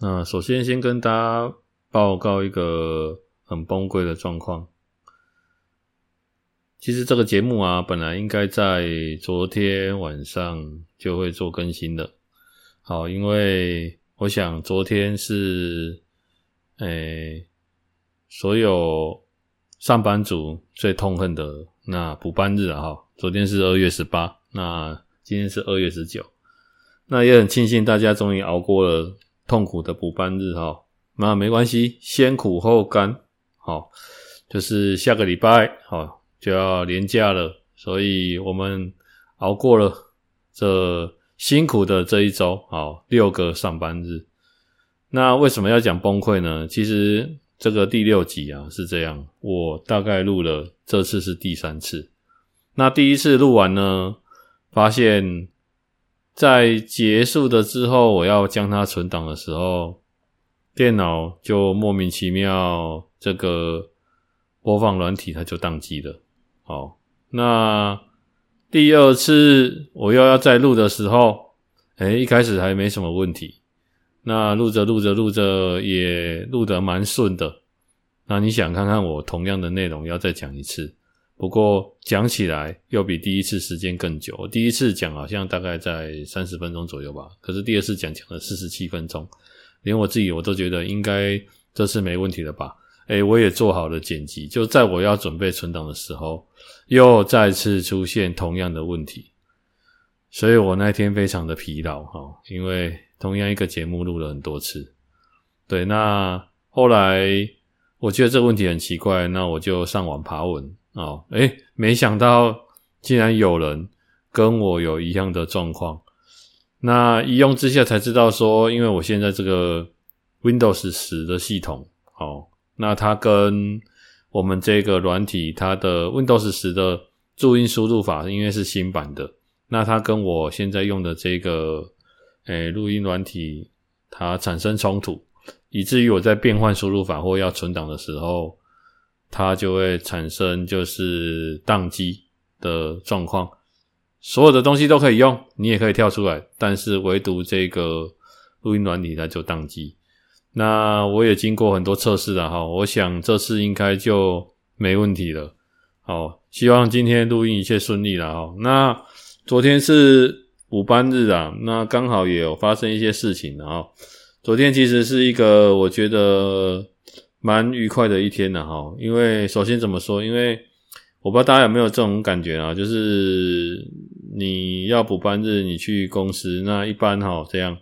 那首先先跟大家报告一个很崩溃的状况。其实这个节目啊，本来应该在昨天晚上就会做更新的。好，因为我想昨天是诶、所有上班族最痛恨的那补班日啊。哈，昨天是二月十八，那今天是二月十九。那也很庆幸大家终于熬过了痛苦的补班日哈，那没关系，先苦后甘，好，就是下个礼拜好就要连假了，所以我们熬过了这辛苦的这一周，好，六个上班日。那为什么要讲崩溃呢？其实这个第六集啊是这样，我大概录了，这次是第三次。那第一次录完呢，发现。在结束的之后，我要将它存档的时候，电脑就莫名其妙，这个播放软体它就宕机了。好，那第二次我又要再录的时候，诶，一开始还没什么问题，那录着录着录着也录得蛮顺的。那你想看看我同样的内容要再讲一次？不过讲起来又比第一次时间更久。第一次讲好像大概在三十分钟左右吧，可是第二次讲讲了四十七分钟，连我自己我都觉得应该这次没问题了吧？诶，我也做好了剪辑，就在我要准备存档的时候，又再次出现同样的问题，所以我那天非常的疲劳哈，因为同样一个节目录了很多次。对，那后来我觉得这个问题很奇怪，那我就上网爬文。哦，诶，没想到竟然有人跟我有一样的状况。那一用之下才知道说，因为我现在这个 Windows 10的系统，哦，那它跟我们这个软体，它的 Windows 10的注音输入法，因为是新版的，那它跟我现在用的这个诶录音软体，它产生冲突，以至于我在变换输入法或要存档的时候。它就会产生就是宕机的状况，所有的东西都可以用，你也可以跳出来，但是唯独这个录音软体它就宕机。那我也经过很多测试了哈，我想这次应该就没问题了。好，希望今天录音一切顺利了哈。那昨天是补班日啊，那刚好也有发生一些事情啊。昨天其实是一个我觉得。蛮愉快的一天的哈，因为首先怎么说？因为我不知道大家有没有这种感觉啊，就是你要补班日，你去公司，那一般哈这样，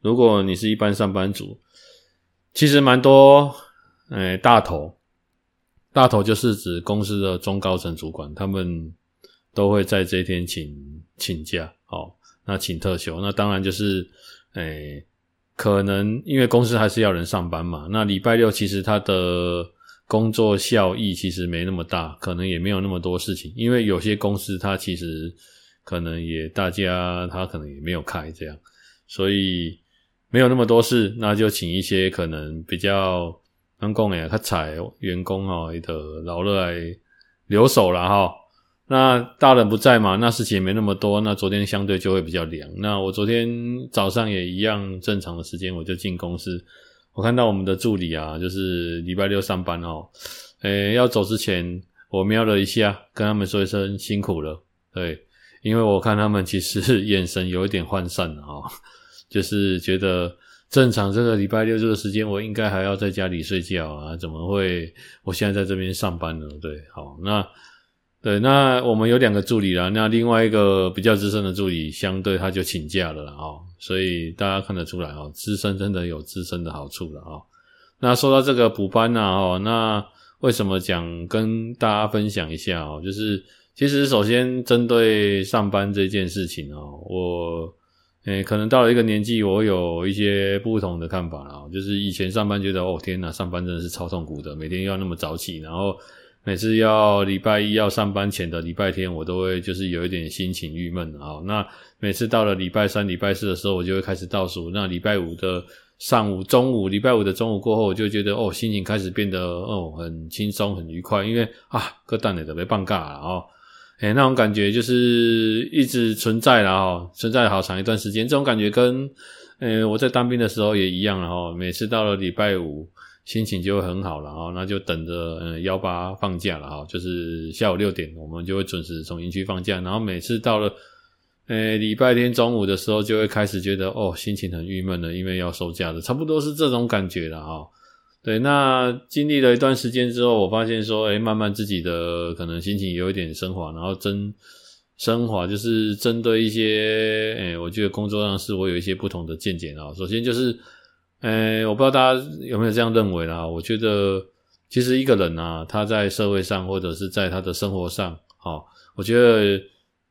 如果你是一般上班族，其实蛮多诶大头，大头就是指公司的中高层主管，他们都会在这一天请请假，好，那请特休，那当然就是诶。可能因为公司还是要人上班嘛，那礼拜六其实他的工作效益其实没那么大，可能也没有那么多事情。因为有些公司他其实可能也大家他可能也没有开这样，所以没有那么多事，那就请一些可能比较能工诶他采员工哦的劳乐来留守了哈。那大人不在嘛，那事情也没那么多，那昨天相对就会比较凉。那我昨天早上也一样正常的时间，我就进公司。我看到我们的助理啊，就是礼拜六上班哦，诶，要走之前我瞄了一下，跟他们说一声辛苦了。对，因为我看他们其实 眼神有一点涣散了哦，就是觉得正常这个礼拜六这个时间，我应该还要在家里睡觉啊，怎么会我现在在这边上班呢？对，好，那。对，那我们有两个助理啦，那另外一个比较资深的助理，相对他就请假了啦哦，所以大家看得出来哦，资深真的有资深的好处了哦。那说到这个补班呐哦，那为什么讲跟大家分享一下哦？就是其实首先针对上班这件事情哦，我诶，可能到了一个年纪，我有一些不同的看法了。就是以前上班觉得哦天呐，上班真的是超痛苦的，每天要那么早起，然后每次要礼拜一要上班前的礼拜天，我都会就是有一点心情郁闷啊。那每次到了礼拜三、礼拜四的时候，我就会开始倒数。那礼拜五的上午、中午，礼拜五的中午过后，我就觉得哦，心情开始变得哦很轻松、很愉快，因为啊，各单也都被放假了哦，诶，那种感觉就是一直存在了哦，存在了好长一段时间。这种感觉跟诶我在当兵的时候也一样了哦，每次到了礼拜五，心情就会很好了哦，那就等着嗯幺八放假了哈，就是下午六点，我们就会准时从营区放假，然后每次到了。诶，礼拜天中午的时候就会开始觉得哦，心情很郁闷了，因为要收假了，差不多是这种感觉了哈。对，那经历了一段时间之后，我发现说，诶，慢慢自己的可能心情有一点升华，然后真升华就是针对一些，诶，我觉得工作上是我有一些不同的见解啊。首先就是，诶，我不知道大家有没有这样认为啦。我觉得其实一个人啊，他在社会上或者是在他的生活上，好，我觉得。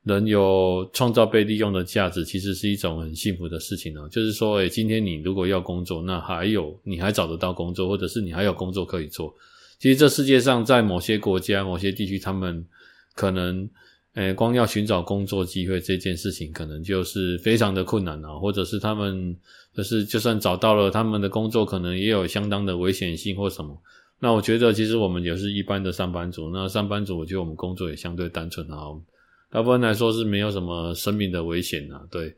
人有创造被利用的价值，其实是一种很幸福的事情呢。就是说，诶，今天你如果要工作，那还有你还找得到工作，或者是你还有工作可以做。其实这世界上，在某些国家、某些地区，他们可能，诶，光要寻找工作机会这件事情，可能就是非常的困难啊。或者是他们，就是就算找到了他们的工作，可能也有相当的危险性或什么。那我觉得，其实我们也是一般的上班族。那上班族，我觉得我们工作也相对单纯啊。大部分来说是没有什么生命的危险啊，对。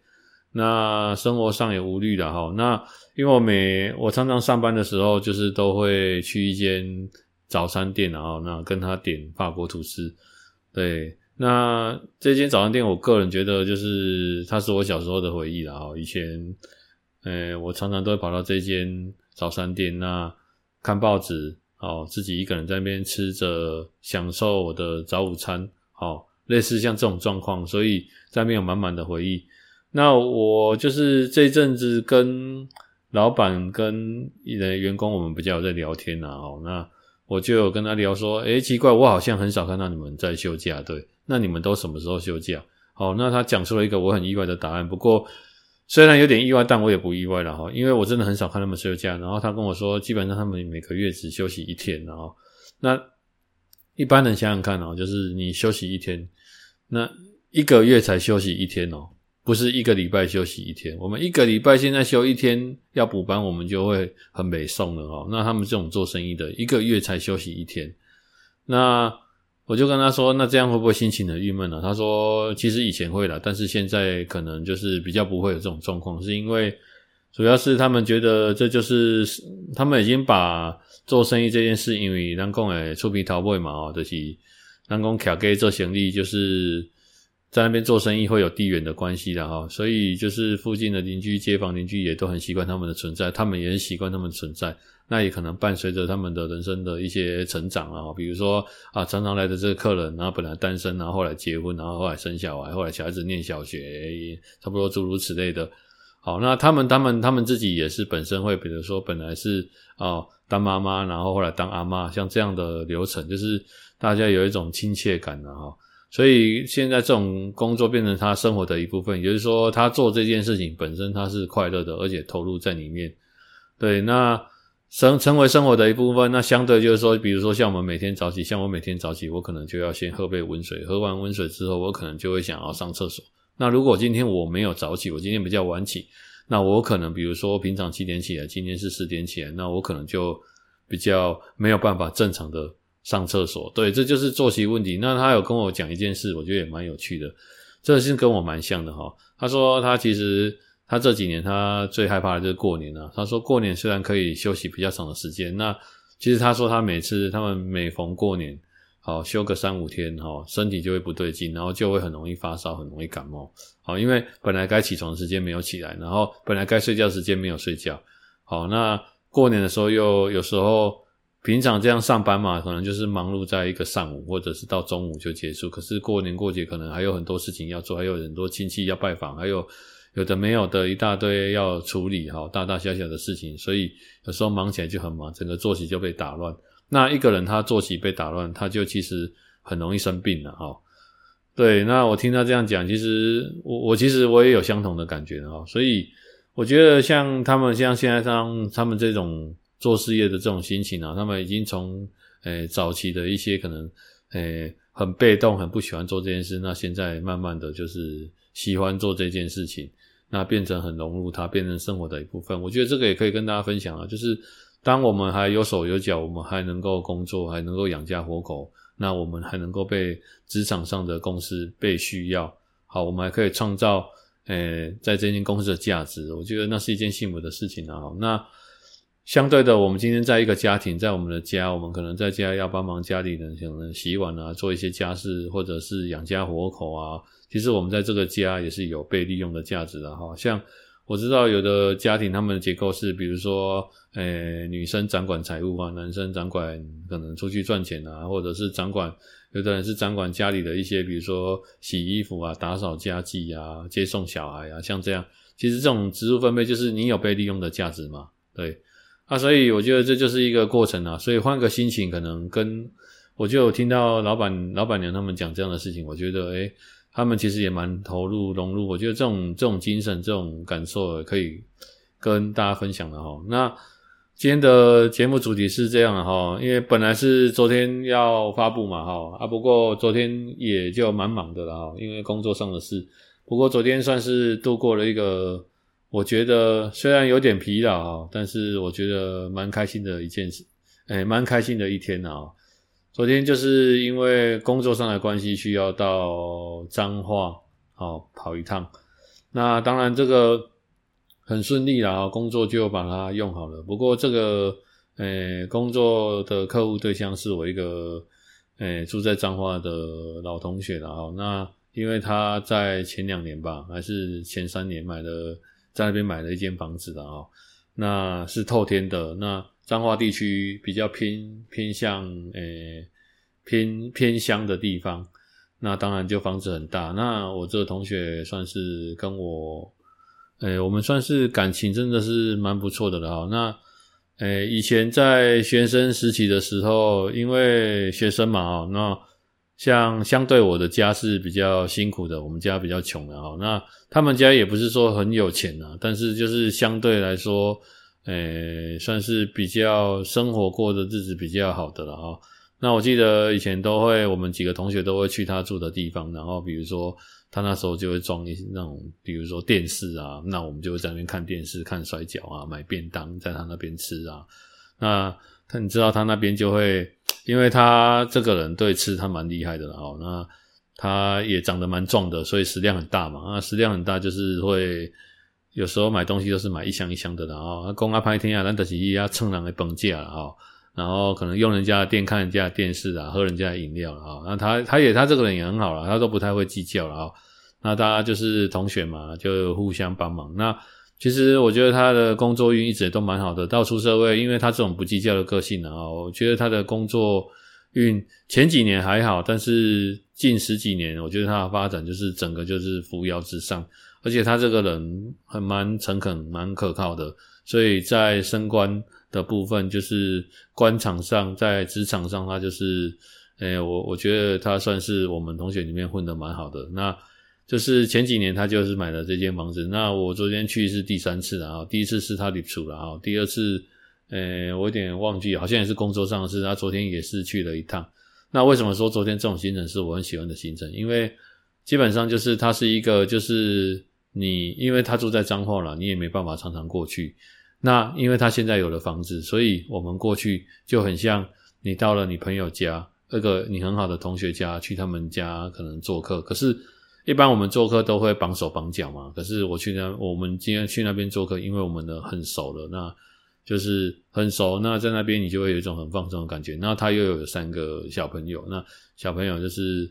那生活上也无虑的哈。那因为我每我常常上班的时候，就是都会去一间早餐店，然后那跟他点法国吐司。对，那这间早餐店，我个人觉得就是它是我小时候的回忆了哈。以前，呃，我常常都会跑到这间早餐店，那看报纸，哦，自己一个人在那边吃着，享受我的早午餐，好。类似像这种状况，所以在那边有满满的回忆。那我就是这阵子跟老板跟一的员工，我们比较有在聊天啊。哦，那我就有跟他聊说，诶，奇怪，我好像很少看到你们在休假，对？那你们都什么时候休假？好，那他讲出了一个我很意外的答案。不过虽然有点意外，但我也不意外了哈，因为我真的很少看他们休假。然后他跟我说，基本上他们每个月只休息一天。然后那一般人想想看哦，就是你休息一天。那一个月才休息一天哦，不是一个礼拜休息一天。我们一个礼拜现在休一天要补班，我们就会很没送了哦。那他们这种做生意的，一个月才休息一天。那我就跟他说，那这样会不会心情很郁闷呢？他说，其实以前会啦，但是现在可能就是比较不会有这种状况，是因为主要是他们觉得这就是他们已经把做生意这件事，因为人讲诶出皮头尾嘛哦，就是。南宫卡给做行李，就是在那边做生意会有地缘的关系的哈，所以就是附近的邻居、街坊邻居也都很习惯他们的存在，他们也很习惯他们的存在。那也可能伴随着他们的人生的一些成长啊，比如说啊，常常来的这个客人，然后本来单身，然后后来结婚，然后后来生小孩，后来小孩子念小学，差不多诸如此类的。好，那他们他们他们自己也是本身会，比如说本来是啊当妈妈，然后后来当阿妈，像这样的流程，就是。大家有一种亲切感了哈，所以现在这种工作变成他生活的一部分，也就是说，他做这件事情本身他是快乐的，而且投入在里面。对，那生成为生活的一部分，那相对就是说，比如说像我们每天早起，像我每天早起，我可能就要先喝杯温水，喝完温水之后，我可能就会想要上厕所。那如果今天我没有早起，我今天比较晚起，那我可能比如说平常七点起来，今天是四点起来，那我可能就比较没有办法正常的。上厕所，对，这就是作息问题。那他有跟我讲一件事，我觉得也蛮有趣的，这是跟我蛮像的哈。他说他其实他这几年他最害怕的就是过年了。他说过年虽然可以休息比较长的时间，那其实他说他每次他们每逢过年，好休个三五天哈，身体就会不对劲，然后就会很容易发烧，很容易感冒。好，因为本来该起床的时间没有起来，然后本来该睡觉的时间没有睡觉。好，那过年的时候又有时候。平常这样上班嘛，可能就是忙碌在一个上午，或者是到中午就结束。可是过年过节可能还有很多事情要做，还有很多亲戚要拜访，还有有的没有的一大堆要处理哈，大大小小的事情，所以有时候忙起来就很忙，整个作息就被打乱。那一个人他作息被打乱，他就其实很容易生病了哈。对，那我听他这样讲，其实我我其实我也有相同的感觉哈，所以我觉得像他们像现在像他们这种做事业的这种心情啊，他们已经从诶早期的一些可能诶很被动、很不喜欢做这件事，那现在慢慢的就是喜欢做这件事情，那变成很融入它，变成生活的一部分。我觉得这个也可以跟大家分享啊，就是当我们还有手有脚，我们还能够工作，还能够养家活口。那我们还能够被职场上的公司被需要，好，我们还可以创造，诶、在这间公司的价值，我觉得那是一件幸福的事情啊。那相对的，我们今天在一个家庭，在我们的家，我们可能在家要帮忙家里人，可能洗碗啊，做一些家事，或者是养家活口啊。其实我们在这个家也是有被利用的价值的哈，像。我知道有的家庭他们的结构是，比如说，诶、女生掌管财务啊，男生掌管可能出去赚钱啊，或者是掌管，有的人是掌管家里的一些，比如说洗衣服啊、打扫家计啊、接送小孩啊，像这样。其实这种职务分配就是你有被利用的价值嘛，对。啊，所以我觉得这就是一个过程啊。所以换个心情，可能跟我就有听到老板、老板娘他们讲这样的事情，我觉得，诶、他们其实也蛮投入融入，我觉得这种这种精神、这种感受可以跟大家分享的哈。那今天的节目主题是这样的哈，因为本来是昨天要发布嘛哈啊，不过昨天也就蛮忙的了哈，因为工作上的事。不过昨天算是度过了一个，我觉得虽然有点疲劳，但是我觉得蛮开心的一件事，诶，蛮开心的一天啊。昨天就是因为工作上的关系，需要到彰化好跑一趟。那当然这个很顺利啦，工作就把它用好了。不过这个诶工作的客户对象是我一个诶住在彰化的老同学了啊。那因为他在前两年吧，还是前三年买了在那边买了一间房子的啊。那是透天的那。彰化地区比较偏偏向诶、偏偏乡的地方，那当然就房子很大。那我这个同学算是跟我诶、我们算是感情真的是蛮不错的了。那诶、以前在学生时期的时候，因为学生嘛啊，那像相对我的家是比较辛苦的，我们家比较穷的哈。那他们家也不是说很有钱啊，但是就是相对来说。诶、算是比较生活过的日子比较好的了哈。那我记得以前都会，我们几个同学都会去他住的地方，然后比如说他那时候就会装一那种，比如说电视啊，那我们就会在那边看电视、看摔跤啊，买便当在他那边吃啊。那他你知道他那边就会，因为他这个人对吃他蛮厉害的了哈。那他也长得蛮壮的，所以食量很大嘛。那食量很大就是会。有时候买东西都是买一箱一箱的，然后公阿拍天啊，咱就是要蹭人的本价了哈。然后可能用人家的店看人家的电视啊，喝人家的饮料了哈。那他他也他这个人也很好了，他都不太会计较了哈。那大家就是同学嘛，就互相帮忙。那其实我觉得他的工作运一直都蛮好的，到出社会，因为他这种不计较的个性啊，我觉得他的工作运前几年还好，但是近十几年，我觉得他的发展就是整个就是扶摇直上。而且他这个人还蛮诚恳、蛮可靠的，所以在升官的部分，就是官场上，在职场上，他就是，诶、欸，我我觉得他算是我们同学里面混得蛮好的。那就是前几年他就是买了这间房子，那我昨天去是第三次了啊，第一次是他领出了啊，第二次，诶、我有点忘记，好像也是工作上的事。他昨天也是去了一趟。那为什么说昨天这种行程是我很喜欢的行程？因为基本上就是他是一个就是。你因为他住在彰化了，你也没办法常常过去。那因为他现在有了房子，所以我们过去就很像你到了你朋友家，那个你很好的同学家，去他们家可能做客。可是，一般我们做客都会绑手绑脚嘛。可是我去那，我们今天去那边做客，因为我们的很熟了，那就是很熟。那在那边你就会有一种很放松的感觉。那他又有三个小朋友，那小朋友就是。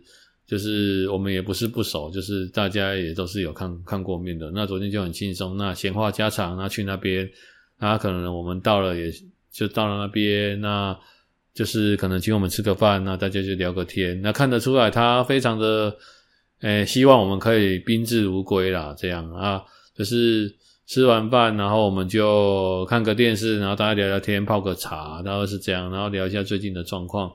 就是我们也不是不熟，就是大家也都是有看看过面的。那昨天就很轻松，那闲话家常，那去那边，那可能我们到了也就到了那边，那就是可能请我们吃个饭，那大家就聊个天。那看得出来他非常的，诶、希望我们可以宾至如归啦，这样啊，就是吃完饭，然后我们就看个电视，然后大家聊聊天，泡个茶，然后是这样，然后聊一下最近的状况。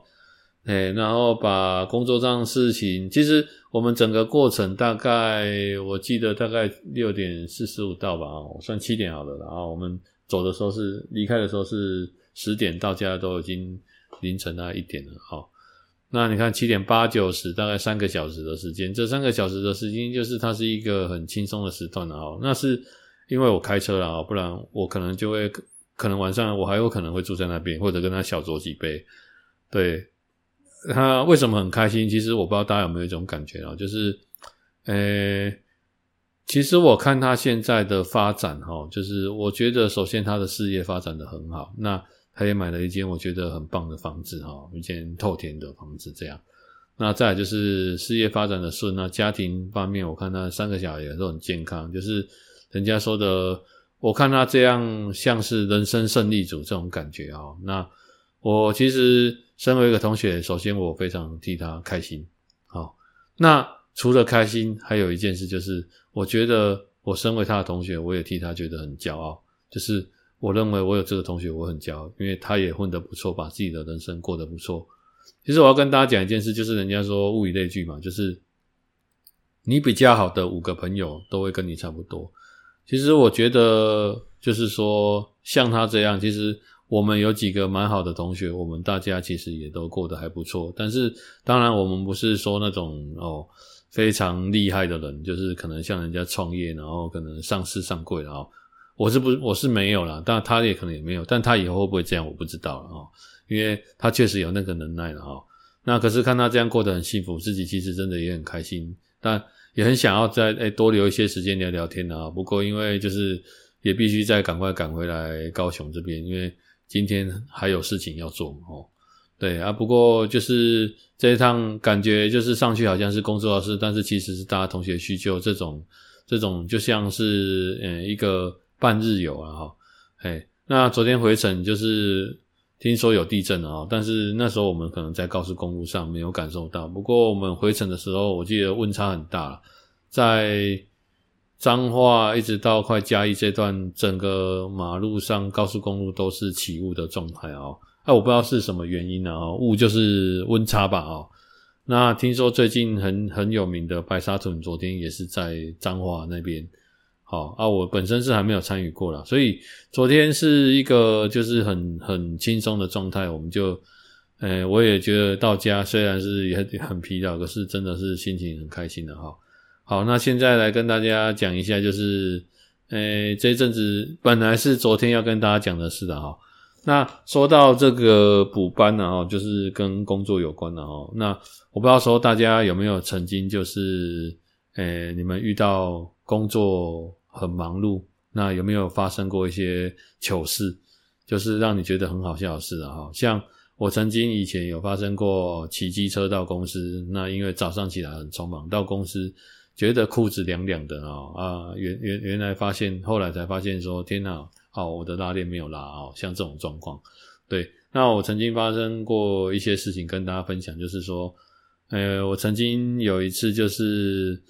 哎，然后把工作上的事情，其实我们整个过程大概我记得大概六点四十五到吧，我算七点好了，然后我们走的时候是离开的时候是十点到家都已经凌晨大概一点了，好。那你看七点八九十，大概三个小时的时间，这三个小时的时间就是它是一个很轻松的时段了哦。那是因为我开车了啊，不然我可能就会可能晚上我还有可能会住在那边，或者跟他小酌几杯。对，他为什么很开心？其实我不知道大家有没有一种感觉啊，就是，呃，其实我看他现在的发展哈，就是我觉得首先他的事业发展得很好，那。他也买了一间我觉得很棒的房子哈，一间透天的房子这样。那再就是事业发展的顺，那家庭方面我看他三个小孩也都很健康，就是人家说的，我看他这样像是人生胜利组这种感觉啊。那我其实身为一个同学，首先我非常替他开心。好，那除了开心，还有一件事就是，我觉得我身为他的同学，我也替他觉得很骄傲，就是。我认为我有这个同学，我很骄傲，因为他也混得不错，把自己的人生过得不错。其实我要跟大家讲一件事，就是人家说物以类聚嘛，就是你比较好的五个朋友都会跟你差不多。其实我觉得，就是说像他这样，其实我们有几个蛮好的同学，我们大家其实也都过得还不错。但是当然，我们不是说那种哦非常厉害的人，就是可能像人家创业，然后可能上市上柜，然后。我是不，我是没有啦，但他也可能也没有，但他以后会不会这样，我不知道了哈，因为他确实有那个能耐了哈。那可是看他这样过得很幸福，自己其实真的也很开心，但也很想要再诶多留一些时间聊聊天啊。不过因为就是也必须再赶快赶回来高雄这边，因为今天还有事情要做。哦，对啊，不过就是这一趟感觉就是上去好像是工作的事，但是其实是大家同学叙旧这种这种就像是嗯一个。半日游啊哈，哎，那昨天回程就是听说有地震了啊，但是那时候我们可能在高速公路上没有感受到。不过我们回程的时候，我记得温差很大，在彰化一直到快嘉义这段，整个马路上高速公路都是起雾的状态啊。哎，我不知道是什么原因啊，雾就是温差吧啊。那听说最近很很有名的白沙屯，昨天也是在彰化那边。好啊，我本身是还没有参与过啦，所以昨天是一个就是很很轻松的状态，我们就，呃、我也觉得到家虽然是也很疲劳，可是真的是心情很开心的哈。好，那现在来跟大家讲一下，就是，呃、这一阵子本来是昨天要跟大家讲的事的哈。那说到这个补班呢，哈，就是跟工作有关的哈。那我不知道说大家有没有曾经就是，呃、你们遇到工作。很忙碌，那有没有发生过一些糗事，就是让你觉得很好笑的事啊？像我曾经以前有发生过骑机车到公司，那因为早上起来很匆忙，到公司觉得裤子凉凉的啊啊，原原原来发现，后来才发现说，天哪，哦，我的拉链没有拉哦，像这种状况，对，那我曾经发生过一些事情跟大家分享，就是说，呃，我曾经有一次就是。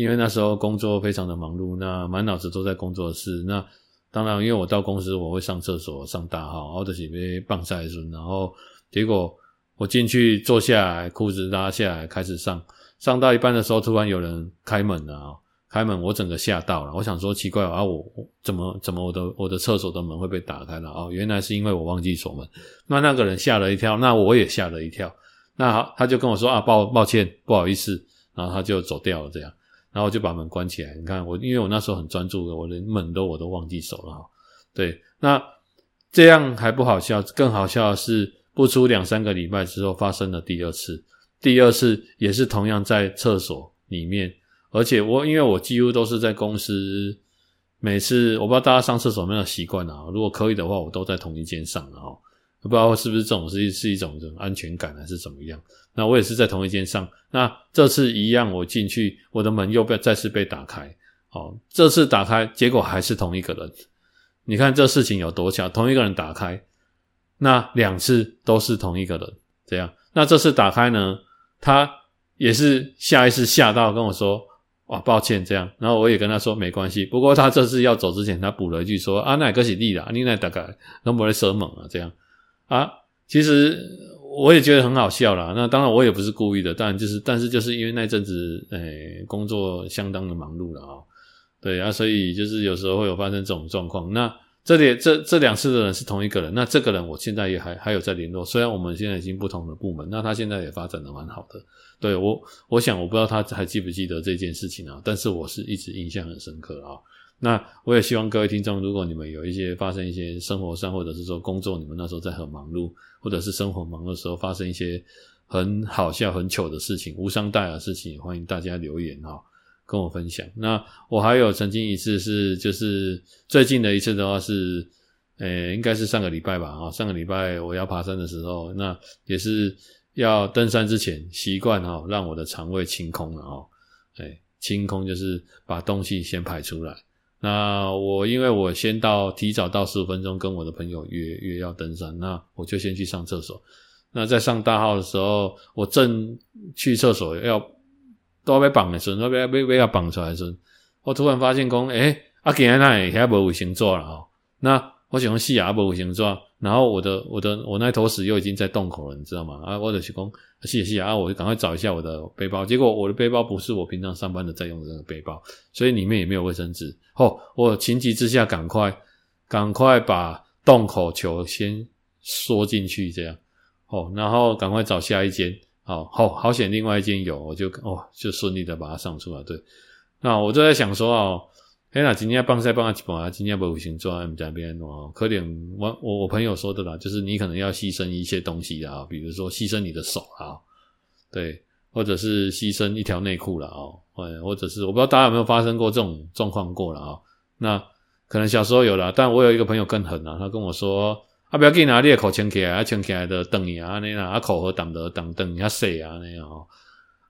因为那时候工作非常的忙碌，那满脑子都在工作室。那当然，因为我到公司我会上厕所、上大号，或者是被棒赛孙。然后结果我进去坐下来，裤子拉下来开始上，上到一半的时候，突然有人开门了啊！开门，我整个吓到了。我想说奇怪啊，我怎么怎么我的我的厕所的门会被打开了啊？原来是因为我忘记锁门。那那个人吓了一跳，那我也吓了一跳。那好，他就跟我说啊，抱抱歉，不好意思，然后他就走掉了，这样。然后我就把门关起来。你看我，因为我那时候很专注的，我连门都我都忘记锁了哈。对，那这样还不好笑，更好笑的是，不出两三个礼拜之后发生了第二次。第二次也是同样在厕所里面，而且我因为我几乎都是在公司，每次我不知道大家上厕所有没有习惯啊？如果可以的话，我都在同一间上哈。不知道是不是这种是是一种这种安全感还是怎么样？那我也是在同一间上。那这次一样，我进去，我的门又被再次被打开。哦，这次打开，结果还是同一个人。你看这事情有多巧，同一个人打开，那两次都是同一个人。这样，那这次打开呢，他也是下意识吓到跟我说：“哇，抱歉。”这样，然后我也跟他说没关系。不过他这次要走之前，他补了一句说：“啊，那个是你啦，你那大概能不能蛇猛啊？”这样。啊，其实我也觉得很好笑啦。那当然我也不是故意的，但就是但是就是因为那阵子诶、工作相当的忙碌了啊、对啊，所以就是有时候会有发生这种状况。那这里这这两次的人是同一个人，那这个人我现在也还还有在联络，虽然我们现在已经不同的部门，那他现在也发展的蛮好的。对我，我想我不知道他还记不记得这件事情啊，但是我是一直印象很深刻啊。那我也希望各位听众，如果你们有一些发生一些生活上，或者是说工作，你们那时候在很忙碌，或者是生活忙的时候发生一些很好笑、很糗的事情，无伤大雅的事情，欢迎大家留言哈，跟我分享。那我还有曾经一次是，就是最近的一次的话是，呃，应该是上个礼拜吧啊，上个礼拜我要爬山的时候，那也是要登山之前习惯哈，让我的肠胃清空了哦，哎，清空就是把东西先排出来。那我因为我先到，提早到十五分钟跟我的朋友约约要登山，那我就先去上厕所。那在上大号的时候，我正去厕所要都要被绑的时候，都要被被要绑出来的时候，我突然发现讲，诶、欸、啊，今天那里还无卫生纸了哦。那我想说系啊，无卫生纸，然后我的我的我那坨屎又已经在洞口了，你知道吗？啊，我就是工。谢谢啊！我就赶快找一下我的背包，结果我的背包不是我平常上班的在用的那个背包，所以里面也没有卫生纸。哦，我情急之下赶快赶快把洞口球先缩进去，这样哦，然后赶快找下一间。好好好险，另外一间有，我就哦就顺利的把它上出来。对，那我就在想说哦，哎那今天帮晒帮啊几把，今天不卫生纸在这边哦，可怜我我我朋友说的啦，就是你可能要牺牲一些东西啊，比如说牺牲你的手啊，对，或者是牺牲一条内裤了啊，或者是我不知道大家有没有发生过这种状况过了啊？那可能小时候有了，但我有一个朋友更狠啊，他跟我说啊，不要紧啊，你的口牵起来，啊牵起来的等你啊那样啊口和挡的挡等你啊谁啊那样。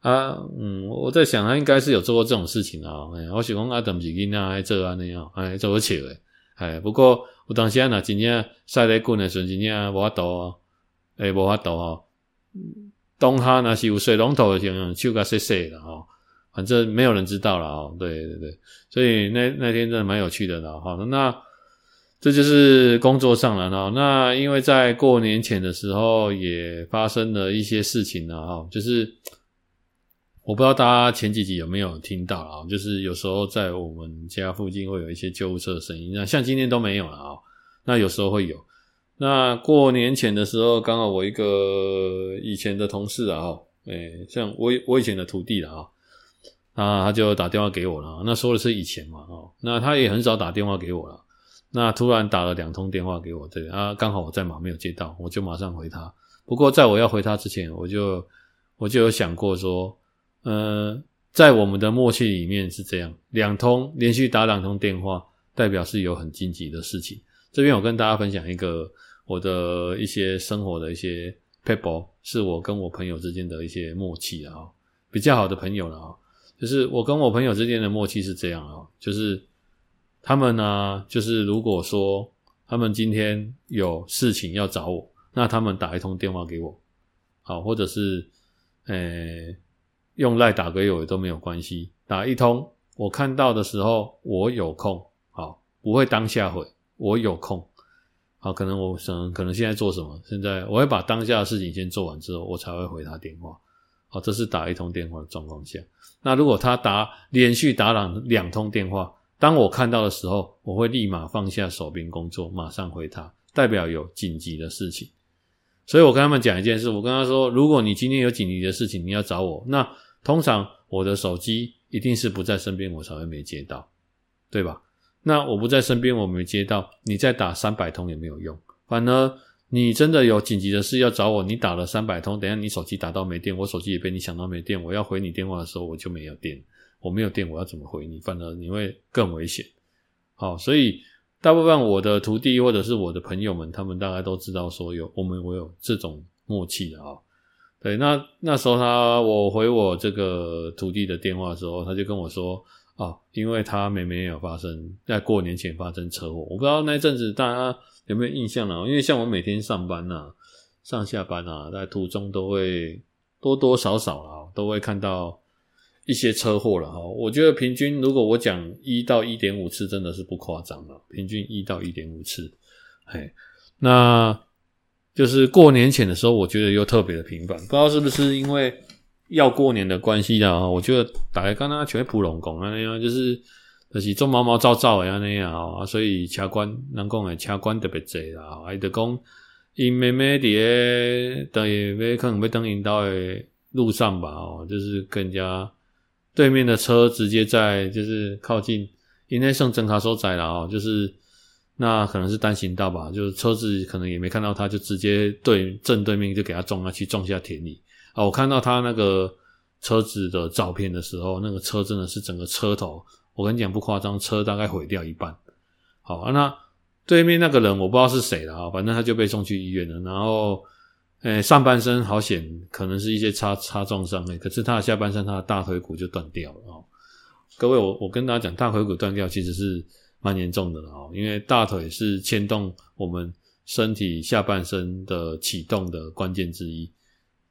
嗯，我在想他应该是有做过这种事情啊。哎，我想讲啊，等几个人还做啊那样，哎，做不起诶。哎，不过有当时啊，那真正晒得滚的时阵，真正无法度哦，哎，无法度哦。当下那是有水龙头的时候，手甲湿湿的哦。反正没有人知道了哦。对对对，所以那那天真的蛮有趣的了哈。那这就是工作上了哈。那因为在过年前的时候也发生了一些事情了哈，就是。我不知道大家前几集有没有听到啊？就是有时候在我们家附近会有一些救护车的声音，那像今天都没有了啊。那有时候会有。那过年前的时候，刚好我一个以前的同事啊，诶，像我我以前的徒弟了啊，那他就打电话给我了。那说的是以前嘛，哦，那他也很少打电话给我了。那突然打了两通电话给我，对啊，刚好我在忙没有接到，我就马上回他。不过在我要回他之前，我就我就有想过说。呃，在我们的默契里面是这样，两通连续打两通电话，代表是有很紧急的事情。这边我跟大家分享一个我的一些生活的一些撇步，是我跟我朋友之间的一些默契啊，比较好的朋友了啊。就是我跟我朋友之间的默契是这样啊，就是他们呢，就是如果说他们今天有事情要找我，那他们打一通电话给我，好，或者是诶。用赖打给我也都没有关系，打一通，我看到的时候我有空，好，不会当下回，我有空，好，可能我想可能现在做什么，现在我会把当下的事情先做完之后，我才会回他电话，好，这是打一通电话的状况下。那如果他打连续打两两通电话，当我看到的时候，我会立马放下手边工作，马上回他，代表有紧急的事情。所以我跟他们讲一件事，我跟他说，如果你今天有紧急的事情，你要找我，那。通常我的手机一定是不在身边，我才会没接到，对吧？那我不在身边，我没接到，你再打三百通也没有用。反而你真的有紧急的事要找我，你打了三百通，等下你手机打到没电，我手机也被你想到没电，我要回你电话的时候我就没有电，我没有电，我要怎么回你？反而你会更危险。好，所以大部分我的徒弟或者是我的朋友们，他们大概都知道说有我们我有这种默契的啊。对，那那时候他我回我这个徒弟的电话的时候，他就跟我说啊，因为他妹妹有发生在过年前发生车祸，我不知道那阵子大家有没有印象啊？因为像我每天上班啊、上下班啊，在途中都会多多少少啊，都会看到一些车祸了哈。我觉得平均如果我讲一到一点五次，真的是不夸张了，平均一到一点五次。嘿，那。就是过年前的时候，我觉得又特别的频繁，不知道是不是因为要过年的关系啊？我觉得大概刚刚全普龙宫啊那样，就是就是做毛毛躁躁的那样啊，所以车关人讲的车关特别济啦，还得讲因妹妹伫个等于要可能要等因到的路上吧，哦，就是更加对面的车直接在就是靠近，因为剩真卡所在了哦，就是。那可能是单行道吧，就是车子可能也没看到他，就直接对正对面就给他撞下去，撞下田里啊！我看到他那个车子的照片的时候，那个车真的是整个车头，我跟你讲不夸张，车大概毁掉一半。好，那对面那个人我不知道是谁了啊，反正他就被送去医院了。然后，诶、上半身好险，可能是一些擦擦撞伤诶，可是他的下半身，他的大腿骨就断掉了啊！各位，我我跟大家讲，大腿骨断掉其实是。蛮严重的了哦，因为大腿是牵动我们身体下半身的启动的关键之一。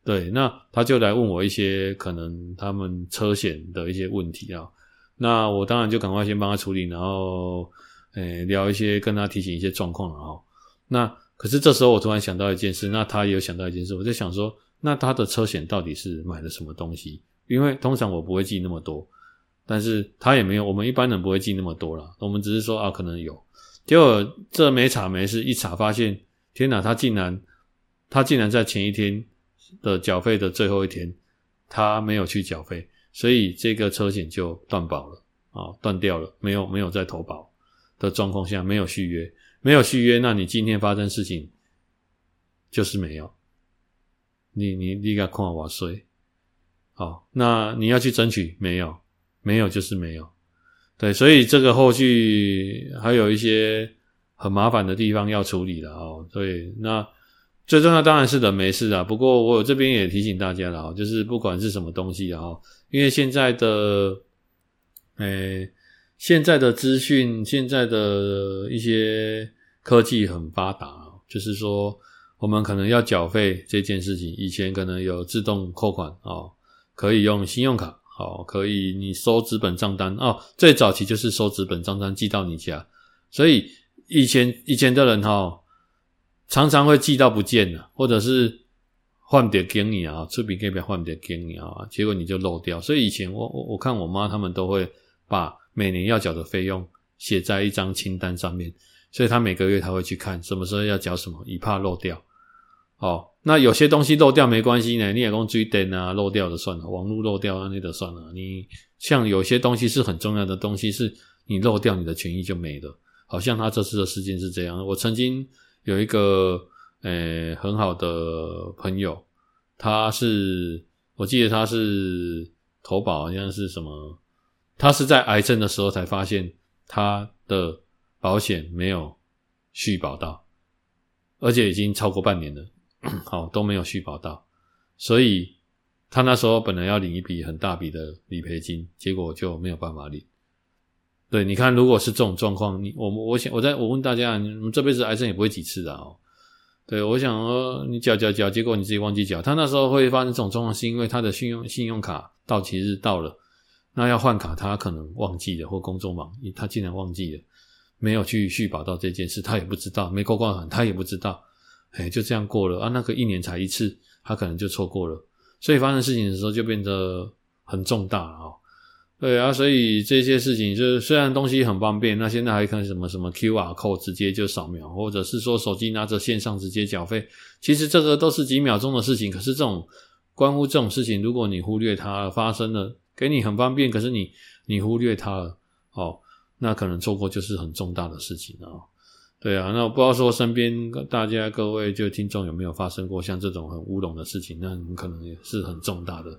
对，那他就来问我一些可能他们车险的一些问题啊。那我当然就赶快先帮他处理，然后诶聊一些跟他提醒一些状况了哈。那可是这时候我突然想到一件事，那他也有想到一件事，我在想说，那他的车险到底是买了什么东西？因为通常我不会记那么多。但是他也没有，我们一般人不会记那么多啦。我们只是说啊，可能有。结果这没查没事，一查发现，天哪，他竟然，他竟然在前一天的缴费的最后一天，他没有去缴费，所以这个车险就断保了啊，断掉了，没有没有在投保的状况下，没有续约，没有续约，那你今天发生事情就是没有，你你你该看我衰，好，那你要去争取没有？没有就是没有，对，所以这个后续还有一些很麻烦的地方要处理了哦。所以那最重要当然是人没事啊。不过我这边也提醒大家了哦，就是不管是什么东西啊，因为现在的诶现在的资讯，现在的一些科技很发达，就是说我们可能要缴费这件事情，以前可能有自动扣款哦，可以用信用卡。哦，可以，你收资本账单哦。最早期就是收资本账单寄到你家，所以以前以前的人哈、哦，常常会寄到不见了，或者是换点给你啊，出笔给别换点给你啊，结果你就漏掉。所以以前我我我看我妈他们都会把每年要缴的费用写在一张清单上面，所以他每个月他会去看什么时候要缴什么，以怕漏掉。哦，那有些东西漏掉没关系呢，你也讲追电啊，漏掉的算了，网络漏掉，那就算了。你像有些东西是很重要的东西，是你漏掉，你的权益就没了。好像他这次的事件是这样。我曾经有一个呃、很好的朋友，他是我记得他是投保，好像是什么，他是在癌症的时候才发现他的保险没有续保到，而且已经超过半年了。好，都没有续保到，所以他那时候本来要领一笔很大笔的理赔金，结果就没有办法领。对，你看，如果是这种状况，你我我想我在我问大家，你这辈子癌症也不会几次的哦。对，我想说你缴缴缴，结果你自己忘记缴。他那时候会发生这种状况，是因为他的信用信用卡到期日到了，那要换卡，他可能忘记了或工作忙，他竟然忘记了，没有去续保到这件事，他也不知道，没过挂款，他也不知道。哎，就这样过了啊！那个一年才一次，他可能就错过了，所以发生事情的时候就变得很重大啊、哦。对啊，所以这些事情就是虽然东西很方便，那现在还看什么什么 QR code 直接就扫描，或者是说手机拿着线上直接缴费，其实这个都是几秒钟的事情。可是这种关乎这种事情，如果你忽略它发生了，给你很方便，可是你你忽略它了，哦，那可能错过就是很重大的事情啊、哦。对啊，那我不知道说身边大家各位就听众有没有发生过像这种很乌龙的事情？那可能也是很重大的，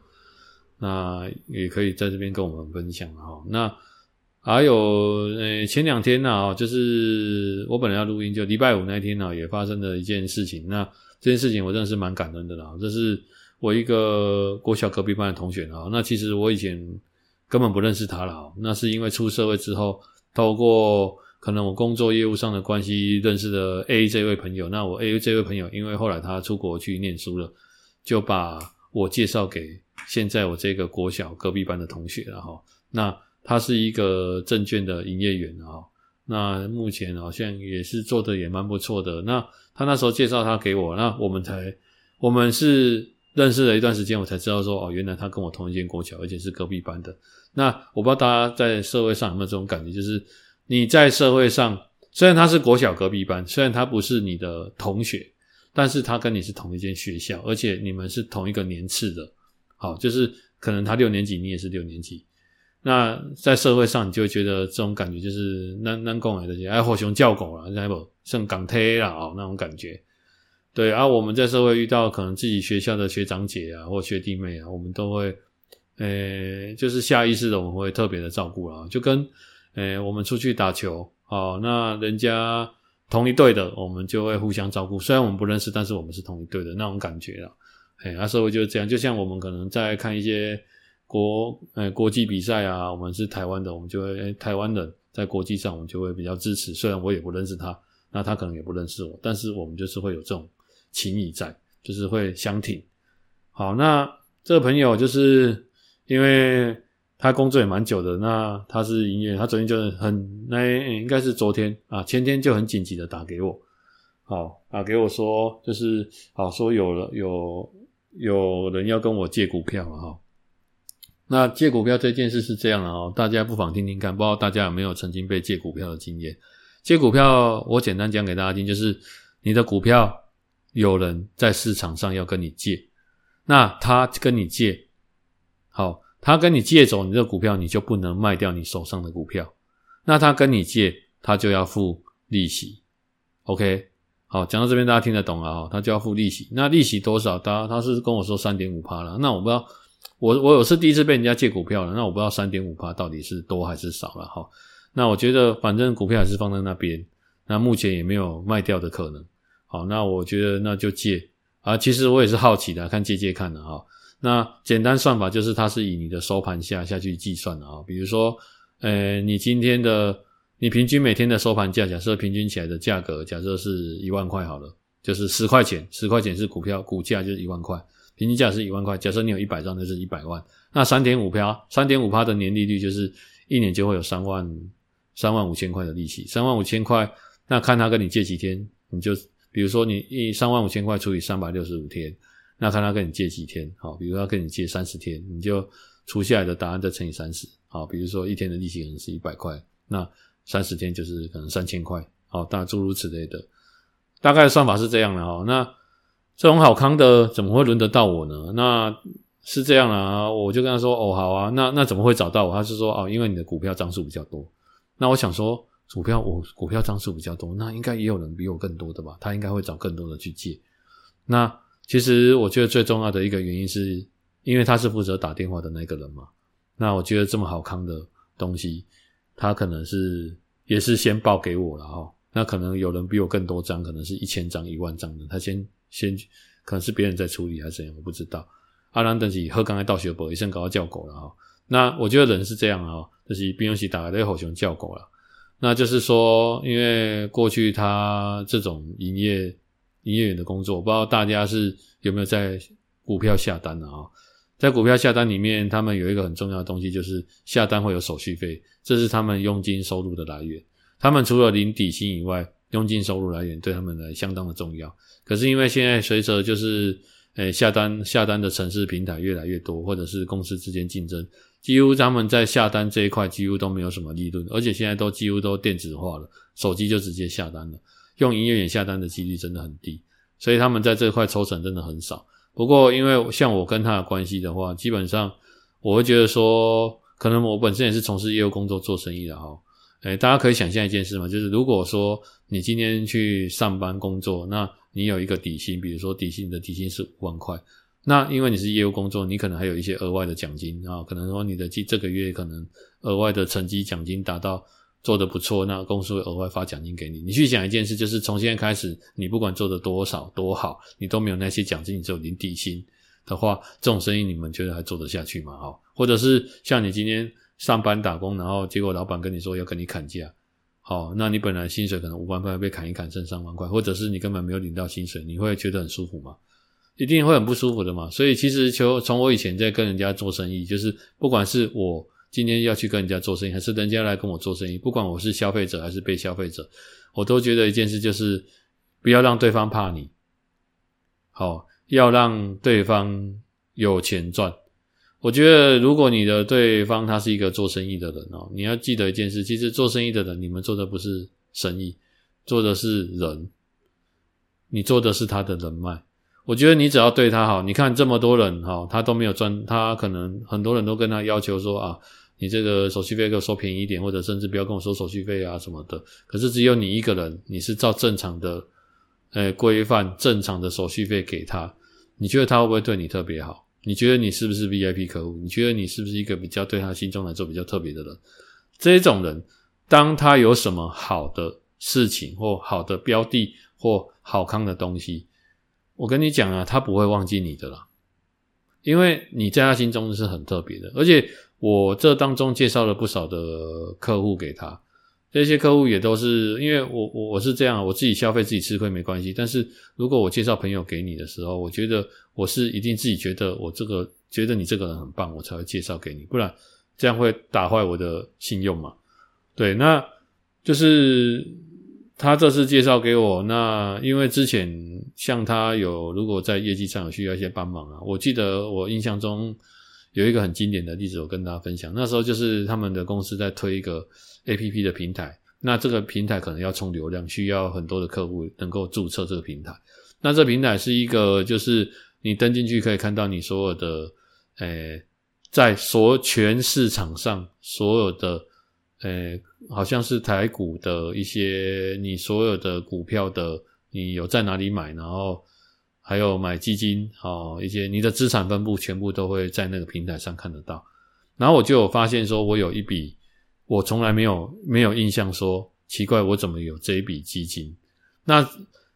那也可以在这边跟我们分享哈。那还有呃前两天呢，就是我本来要录音，就礼拜五那天呢，也发生了一件事情。那这件事情我真的是蛮感恩的啦。这是我一个国小隔壁班的同学啊。那其实我以前根本不认识他了，那是因为出社会之后透过。可能我工作业务上的关系认识了 A 这位朋友，那我 A 这位朋友因为后来他出国去念书了，就把我介绍给现在我这个国小隔壁班的同学了哈。那他是一个证券的营业员啊，那目前好像也是做的也蛮不错的。那他那时候介绍他给我，那我们才我们是认识了一段时间，我才知道说哦，原来他跟我同一间国小，而且是隔壁班的。那我不知道大家在社会上有没有这种感觉，就是你在社会上虽然他是国小隔壁班，虽然他不是你的同学，但是他跟你是同一间学校，而且你们是同一个年次的。好，就是可能他六年级，你也是六年级。那在社会上，你就会觉得这种感觉就是难难讲来的，哎，火熊叫狗了，那不像港铁啦哦，那种感觉。对啊，我们在社会遇到可能自己学校的学长姐啊，或学弟妹啊，我们都会，呃、欸，就是下意识的我们会特别的照顾啊，就跟，呃、欸，我们出去打球，哦，那人家同一队的，我们就会互相照顾。虽然我们不认识，但是我们是同一队的那种感觉啦。哎、欸，啊，社会就这样，就像我们可能在看一些。国呃国际比赛啊，我们是台湾的，我们就会诶台湾人在国际上，我们就会比较支持。虽然我也不认识他，那他可能也不认识我，但是我们就是会有这种情谊在，就是会相挺。好，那这个朋友就是因为他工作也蛮久的，那他是营业，他昨天就很那应该是昨天啊，前天就很紧急的打给我，好打给我说就是好说有了有有人要跟我借股票哈。那借股票这件事是这样的哦，大家不妨听听看，不知道大家有没有曾经被借股票的经验？借股票，我简单讲给大家听，就是你的股票有人在市场上要跟你借，那他跟你借，好，他跟你借走你这股票，你就不能卖掉你手上的股票。那他跟你借，他就要付利息。OK，好，讲到这边大家听得懂了啊？他就要付利息，那利息多少？他他是跟我说三点五趴了，那我不知道。我我有次第一次被人家借股票了，那我不知道三点五趴到底是多还是少了哈。那我觉得反正股票还是放在那边，那目前也没有卖掉的可能。好，那我觉得那就借啊。其实我也是好奇的，看借借看的哈。那简单算法就是它是以你的收盘价下去计算的啊。比如说，呃，你今天的你平均每天的收盘价，假设平均起来的价格，假设是一万块好了，就是十块钱，十块钱是股票股价就是一万块。平均价是一万块，假设你有一百张，就是一百万。那三点五趴，三点五趴的年利率就是一年就会有三万三万五千块的利息。三万五千块，那看他跟你借几天，你就比如说你一三万五千块除以三百六十五天，那看他跟你借几天，好，比如他跟你借三十天，你就除下来的答案再乘以三十，好，比如说一天的利息可能是一百块，那三十天就是可能三千块，好，大诸如此类的，大概算法是这样的哈，那。这种好康的怎么会轮得到我呢？那是这样啊，我就跟他说：“哦，好啊，那那怎么会找到我？”他是说：“哦，因为你的股票张数比较多。”那我想说，股票我股票张数比较多，那应该也有人比我更多的吧？他应该会找更多的去借。那其实我觉得最重要的一个原因是，因为他是负责打电话的那个人嘛。那我觉得这么好康的东西，他可能是也是先报给我了哈。那可能有人比我更多张，可能是一千张、一万张的，他先。先可能是别人在处理还是怎样，我不知道。阿兰等是喝刚才倒血宝，医生搞到叫狗了哈。那我觉得人是这样啊，就是不用去打雷吼熊叫狗了。那就是说，因为过去他这种营业营业员的工作，不知道大家是有没有在股票下单的啊？在股票下单里面，他们有一个很重要的东西，就是下单会有手续费，这是他们佣金收入的来源。他们除了领底薪以外，佣金收入来源对他们来相当的重要。可是因为现在随着就是，诶下单下单的城市平台越来越多，或者是公司之间竞争，几乎他们在下单这一块几乎都没有什么利润，而且现在都几乎都电子化了，手机就直接下单了，用营业员下单的几率真的很低，所以他们在这块抽成真的很少。不过因为像我跟他的关系的话，基本上我会觉得说，可能我本身也是从事业务工作做生意的哈。诶大家可以想象一件事嘛，就是如果说你今天去上班工作，那你有一个底薪，比如说底薪的底薪是五万块，那因为你是业务工作，你可能还有一些额外的奖金啊，可能说你的这这个月可能额外的成绩奖金达到做得不错，那公司会额外发奖金给你。你去想一件事，就是从现在开始，你不管做得多少多好，你都没有那些奖金，你只有领底薪的话，这种生意你们觉得还做得下去吗？哈，或者是像你今天。上班打工，然后结果老板跟你说要跟你砍价，好，那你本来薪水可能五万块被砍一砍剩三万块，或者是你根本没有领到薪水，你会觉得很舒服吗？一定会很不舒服的嘛。所以其实就从我以前在跟人家做生意，就是不管是我今天要去跟人家做生意，还是人家来跟我做生意，不管我是消费者还是被消费者，我都觉得一件事就是不要让对方怕你，好，要让对方有钱赚。我觉得，如果你的对方他是一个做生意的人哦，你要记得一件事，其实做生意的人，你们做的不是生意，做的是人，你做的是他的人脉。我觉得你只要对他好，你看这么多人哈，他都没有赚，他可能很多人都跟他要求说啊，你这个手续费给我收便宜一点，或者甚至不要跟我收手续费啊什么的。可是只有你一个人，你是照正常的，呃，规范正常的手续费给他，你觉得他会不会对你特别好？你觉得你是不是 VIP 客户？你觉得你是不是一个比较对他心中来说比较特别的人？这种人，当他有什么好的事情或好的标的或好康的东西，我跟你讲啊，他不会忘记你的啦，因为你在他心中是很特别的。而且我这当中介绍了不少的客户给他。这些客户也都是因为我我我是这样，我自己消费自己吃亏没关系。但是如果我介绍朋友给你的时候，我觉得我是一定自己觉得我这个觉得你这个人很棒，我才会介绍给你，不然这样会打坏我的信用嘛。对，那就是他这次介绍给我，那因为之前像他有如果在业绩上有需要一些帮忙啊，我记得我印象中有一个很经典的例子，我跟大家分享，那时候就是他们的公司在推一个。A P P 的平台，那这个平台可能要充流量，需要很多的客户能够注册这个平台。那这平台是一个，就是你登进去可以看到你所有的，诶、在所全市场上所有的，诶、好像是台股的一些你所有的股票的，你有在哪里买，然后还有买基金，哦，一些你的资产分布全部都会在那个平台上看得到。然后我就有发现说，我有一笔。我从来没有没有印象说奇怪，我怎么有这一笔基金？那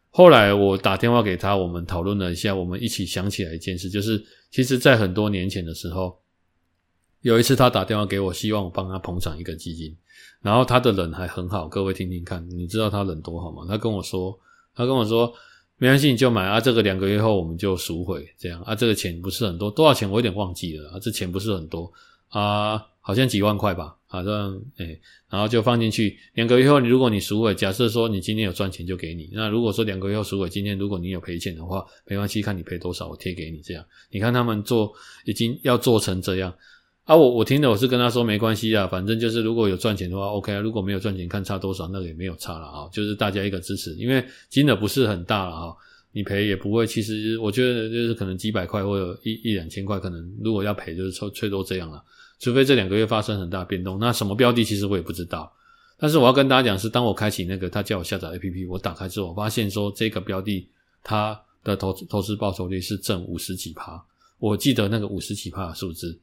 后来我打电话给他，我们讨论了一下，我们一起想起来一件事，就是其实，在很多年前的时候，有一次他打电话给我，希望我帮他捧场一个基金，然后他的人还很好，各位听听看，你知道他人多好吗？他跟我说，他跟我说，没关系，你就买啊，这个两个月后我们就赎回，这样啊，这个钱不是很多，多少钱我有点忘记了啊，这钱不是很多啊。好像几万块吧，好像诶，然后就放进去。两个月后，你如果你赎回，假设说你今天有赚钱就给你。那如果说两个月后赎回，今天如果你有赔钱的话，没关系，看你赔多少，我贴给你。这样，你看他们做已经要做成这样啊。我我听的我是跟他说没关系啊，反正就是如果有赚钱的话，OK 啊。如果没有赚钱，看差多少，那个也没有差了啊。就是大家一个支持，因为金额不是很大了啊，你赔也不会。其实我觉得就是可能几百块或者一一两千块，可能如果要赔就是最最多这样了。除非这两个月发生很大变动，那什么标的其实我也不知道。但是我要跟大家讲是，当我开启那个他叫我下载 APP，我打开之后，我发现说这个标的它的投资投资报酬率是正五十几趴。我记得那个五十几趴的数字，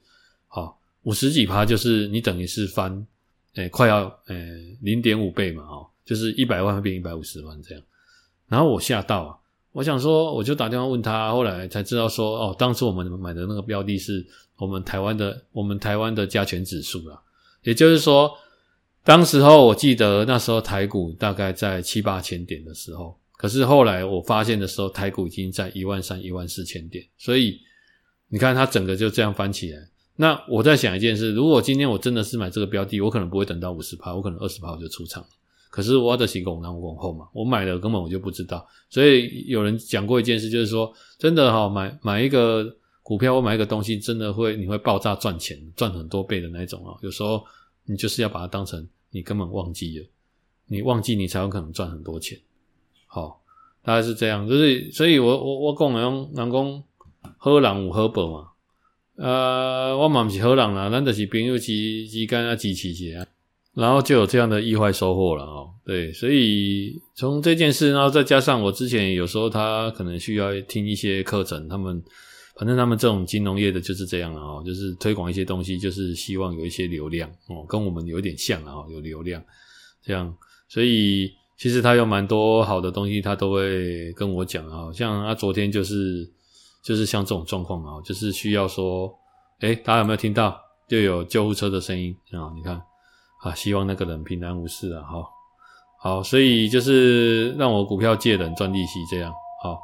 好，五十几趴就是你等于是翻，诶、快要诶零点五倍嘛，哦，就是一百万变一百五十万这样。然后我吓到啊，我想说，我就打电话问他，后来才知道说，哦，当时我们买的那个标的是。我们台湾的我们台湾的加权指数啊，也就是说，当时候我记得那时候台股大概在七八千点的时候，可是后来我发现的时候，台股已经在一万三、一万四千点，所以你看它整个就这样翻起来。那我在想一件事，如果今天我真的是买这个标的，我可能不会等到五十趴，我可能二十趴我就出场。可是我的行拱南拱后嘛，我买了根本我就不知道。所以有人讲过一件事，就是说真的哈，买买一个。股票，我买一个东西，真的会你会爆炸赚钱，赚很多倍的那种啊！有时候你就是要把它当成你根本忘记了，你忘记你才有可能赚很多钱。好，大概是这样，就是所以我我我讲人人讲好人有好报嘛，呃，我嘛不是好人啦，咱就是朋友之之间啊支持一下，然后就有这样的意外收获了哦。对，所以从这件事，然后再加上我之前有时候他可能需要听一些课程，他们。反正他们这种金融业的就是这样了哦，就是推广一些东西，就是希望有一些流量哦，跟我们有点像啊，有流量这样，所以其实他有蛮多好的东西，他都会跟我讲啊，像他昨天就是就是像这种状况啊，就是需要说，诶，大家有没有听到？就有救护车的声音啊，你看啊，希望那个人平安无事啊，好，好，所以就是让我股票借人赚利息这样，好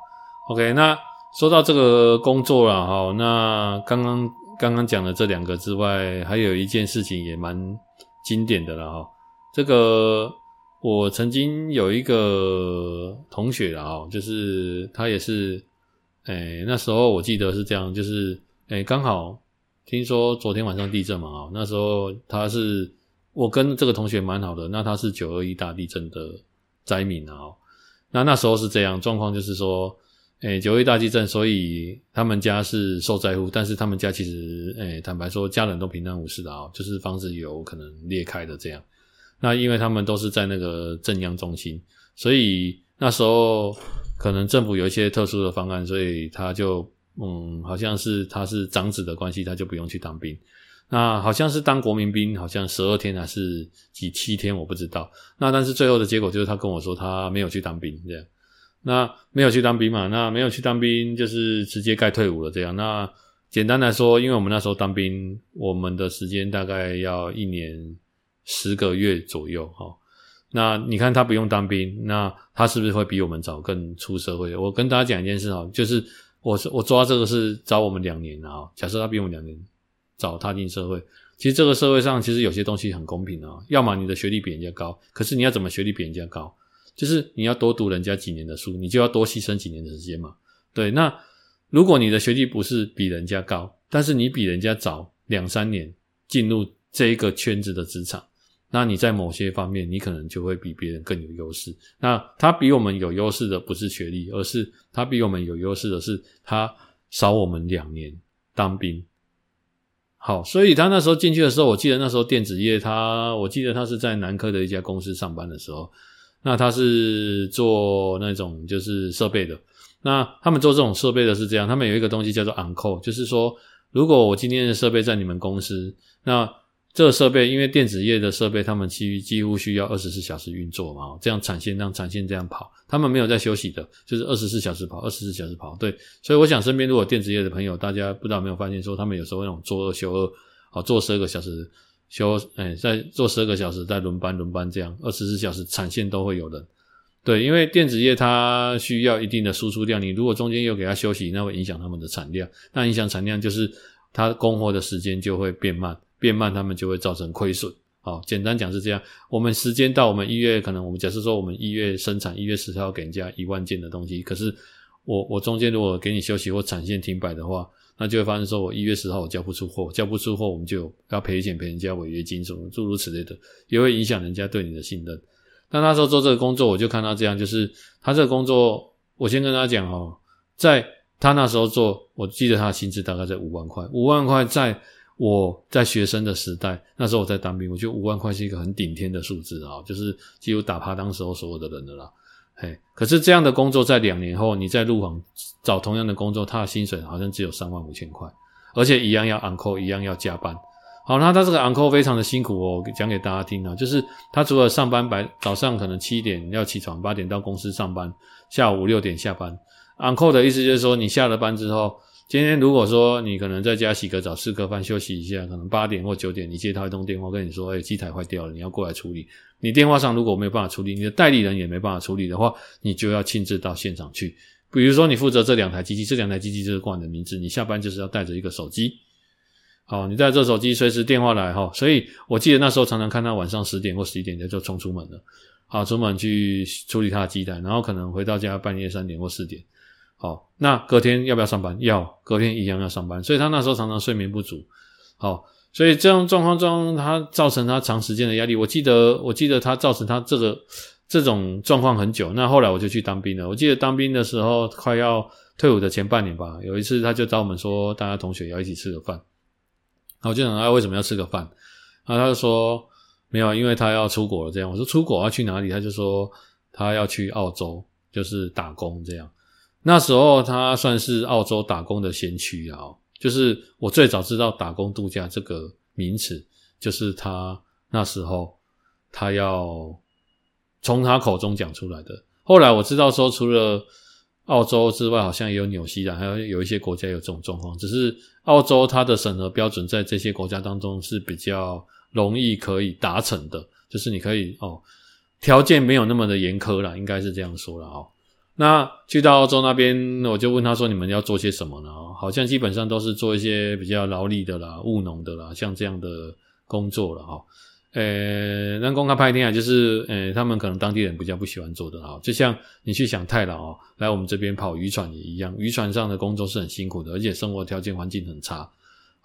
，OK，那。说到这个工作了哈，那刚刚刚刚讲的这两个之外，还有一件事情也蛮经典的了哈。这个我曾经有一个同学啊，就是他也是，诶，那时候我记得是这样，就是诶，刚好听说昨天晚上地震嘛啊，那时候他是我跟这个同学蛮好的，那他是九二一大地震的灾民啊，那那时候是这样状况，就是说。诶，九二一大地震，所以他们家是受灾户，但是他们家其实，诶，坦白说，家人都平安无事的啊，就是房子有可能裂开的这样。那因为他们都是在那个震央中心，所以那时候可能政府有一些特殊的方案，所以他就，嗯，好像是他是长子的关系，他就不用去当兵。那好像是当国民兵，好像十二天还是几七天，我不知道。那但是最后的结果就是他跟我说，他没有去当兵这样。那没有去当兵嘛？那没有去当兵，就是直接该退伍了这样。那简单来说，因为我们那时候当兵，我们的时间大概要一年十个月左右哈。那你看他不用当兵，那他是不是会比我们早更出社会？我跟大家讲一件事哈，就是我是我抓这个是找我们两年啊。假设他比我们两年早踏进社会，其实这个社会上其实有些东西很公平啊。要么你的学历比人家高，可是你要怎么学历比人家高？就是你要多读人家几年的书，你就要多牺牲几年的时间嘛。对，那如果你的学历不是比人家高，但是你比人家早两三年进入这一个圈子的职场，那你在某些方面你可能就会比别人更有优势。那他比我们有优势的不是学历，而是他比我们有优势的是他少我们两年当兵。好，所以他那时候进去的时候，我记得那时候电子业他，我记得他是在南科的一家公司上班的时候。那他是做那种就是设备的，那他们做这种设备的是这样，他们有一个东西叫做 on call，就是说，如果我今天的设备在你们公司，那这个设备因为电子业的设备，他们几几乎需要二十四小时运作嘛，这样产线让产线这样跑，他们没有在休息的，就是二十四小时跑，二十四小时跑，对，所以我想身边如果电子业的朋友，大家不知道没有发现说，他们有时候那种做二休二，好做十二个小时。休，哎，在做十二个小时，再轮班轮班这样，二十四小时产线都会有人。对，因为电子业它需要一定的输出量，你如果中间又给它休息，那会影响他们的产量。那影响产量就是它供货的时间就会变慢，变慢他们就会造成亏损。好，简单讲是这样。我们时间到，我们一月可能我们假设说我们一月生产，一月十号给人家一万件的东西，可是我我中间如果给你休息或产线停摆的话。那就会发生说，我一月十号我交不出货，交不出货，我们就要赔钱赔人家违约金什么诸如此类的，也会影响人家对你的信任。那那时候做这个工作，我就看他这样，就是他这个工作，我先跟他讲哦，在他那时候做，我记得他的薪资大概在五万块，五万块在我在学生的时代，那时候我在当兵，我觉得五万块是一个很顶天的数字啊，就是几乎打趴当时候所有的人的啦。嘿，可是这样的工作在两年后，你再入行找同样的工作，他的薪水好像只有三万五千块，而且一样要 uncle，一样要加班。好，那他这个 uncle 非常的辛苦哦，讲给大家听啊，就是他除了上班白早上可能七点要起床，八点到公司上班，下午五六点下班。uncle 的意思就是说，你下了班之后。今天如果说你可能在家洗个澡、吃个饭、休息一下，可能八点或九点，你接他一通电话，跟你说：“哎，机台坏掉了，你要过来处理。”你电话上如果没有办法处理，你的代理人也没办法处理的话，你就要亲自到现场去。比如说，你负责这两台机器，这两台机器就是挂你的名字，你下班就是要带着一个手机。好，你带着手机，随时电话来哈。所以我记得那时候常常看他晚上十点或十一点就冲出门了，好，出门去处理他的机台，然后可能回到家半夜三点或四点。好，那隔天要不要上班？要，隔天一样要上班。所以他那时候常常睡眠不足。好，所以这样状况中，他造成他长时间的压力。我记得，我记得他造成他这个这种状况很久。那后来我就去当兵了。我记得当兵的时候，快要退伍的前半年吧，有一次他就找我们说，大家同学要一起吃个饭。我就想他为什么要吃个饭？然后他就说没有，因为他要出国了。这样我说出国要去哪里？他就说他要去澳洲，就是打工这样。那时候他算是澳洲打工的先驱啊，就是我最早知道打工度假这个名词，就是他那时候他要从他口中讲出来的。后来我知道说，除了澳洲之外，好像也有纽西兰，还有有一些国家有这种状况。只是澳洲它的审核标准在这些国家当中是比较容易可以达成的，就是你可以哦，条件没有那么的严苛啦，应该是这样说啦哦。那去到澳洲那边，我就问他说：“你们要做些什么呢？”好像基本上都是做一些比较劳力的啦、务农的啦，像这样的工作了哈。呃，那公开拍天啊，就是呃，他们可能当地人比较不喜欢做的哈。就像你去想太老哦，来我们这边跑渔船也一样，渔船上的工作是很辛苦的，而且生活条件环境很差。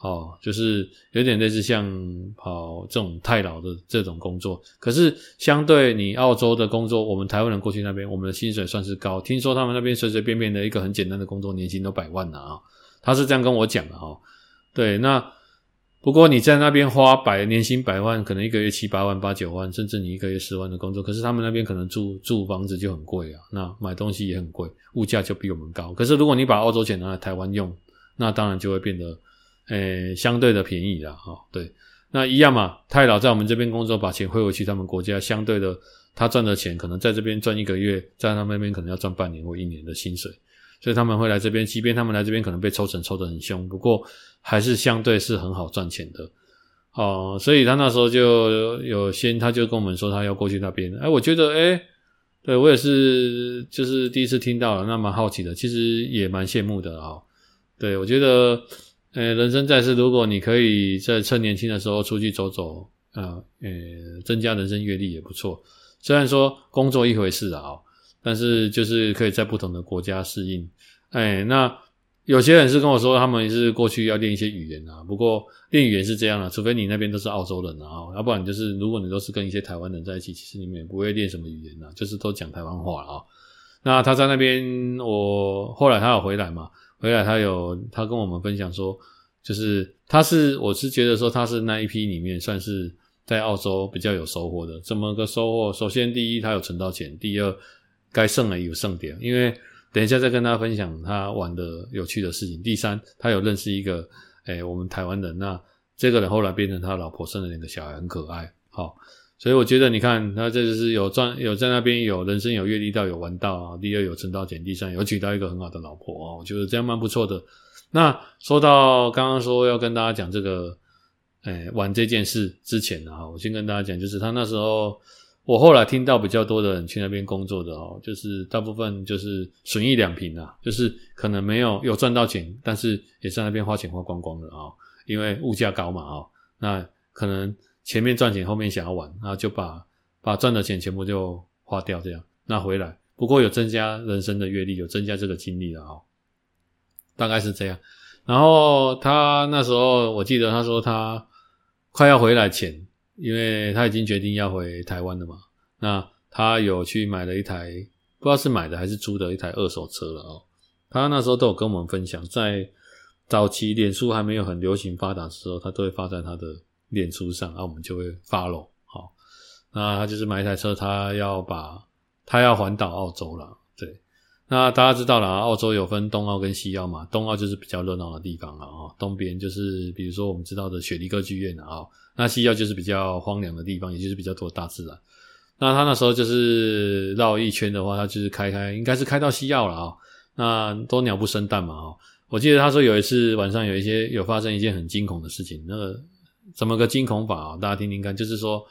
哦，就是有点类似像跑这种太老的这种工作，可是相对你澳洲的工作，我们台湾人过去那边，我们的薪水算是高。听说他们那边随随便便的一个很简单的工作，年薪都百万了啊！他是这样跟我讲的哈。对，那不过你在那边花百年薪百万，可能一个月七八万、八九万，甚至你一个月十万的工作，可是他们那边可能住住房子就很贵啊，那买东西也很贵，物价就比我们高。可是如果你把澳洲钱拿来台湾用，那当然就会变得。诶、相对的便宜啦，哈，对，那一样嘛。太老在我们这边工作，把钱汇回去他们国家，相对的，他赚的钱可能在这边赚一个月，在他那边可能要赚半年或一年的薪水，所以他们会来这边。即便他们来这边可能被抽成抽得很凶，不过还是相对是很好赚钱的，哦，所以他那时候就有先，他就跟我们说他要过去那边。哎，我觉得，哎，对我也是，就是第一次听到了，那蛮好奇的，其实也蛮羡慕的啊。对，我觉得。呃，人生在世，如果你可以在趁年轻的时候出去走走，啊，呃，增加人生阅历也不错。虽然说工作一回事啊，但是就是可以在不同的国家适应。哎，那有些人是跟我说，他们是过去要练一些语言啊。不过练语言是这样的，除非你那边都是澳洲人啊，要不然就是如果你都是跟一些台湾人在一起，其实你们也不会练什么语言啊，就是都讲台湾话啊。那他在那边，我后来他有回来嘛？回来，他有他跟我们分享说，就是他是我是觉得说他是那一批里面算是在澳洲比较有收获的。怎么个收获？首先，第一，他有存到钱；第二，该剩的有剩点。因为等一下再跟他分享他玩的有趣的事情。第三，他有认识一个诶、我们台湾人，那这个人后来变成他老婆，生了两个小孩，很可爱。好。所以我觉得，你看，他这就是有赚，有在那边有人生有阅历到，有玩到啊。第二有存到钱，第三有娶到一个很好的老婆啊。我觉得这样蛮不错的。那说到刚刚说要跟大家讲这个，哎，玩这件事之前啊，我先跟大家讲，就是他那时候，我后来听到比较多的人去那边工作的哦，就是大部分就是损益两平啊，就是可能没有有赚到钱，但是也在那边花钱花光光了啊，因为物价高嘛啊，那可能。前面赚钱，后面想要玩，然后就把把赚的钱全部就花掉，这样那回来。不过有增加人生的阅历，有增加这个经历了哦，大概是这样。然后他那时候，我记得他说他快要回来前，因为他已经决定要回台湾了嘛。那他有去买了一台，不知道是买的还是租的一台二手车了哦。他那时候都有跟我们分享，在早期脸书还没有很流行发达的时候，他都会发在他的。脸书上，然后我们就会 follow。好，那他就是买一台车，他要把他要环岛澳洲了。对，那大家知道了，澳洲有分东澳跟西澳嘛。东澳就是比较热闹的地方啊，东边就是比如说我们知道的雪梨歌剧院啊。那西澳就是比较荒凉的地方，也就是比较多大自然。那他那时候就是绕一圈的话，他就是开开，应该是开到西澳了啊。那都鸟不生蛋嘛。我记得他说有一次晚上有一些有发生一件很惊恐的事情，那个。怎么个惊恐法啊？大家听听看，就是说，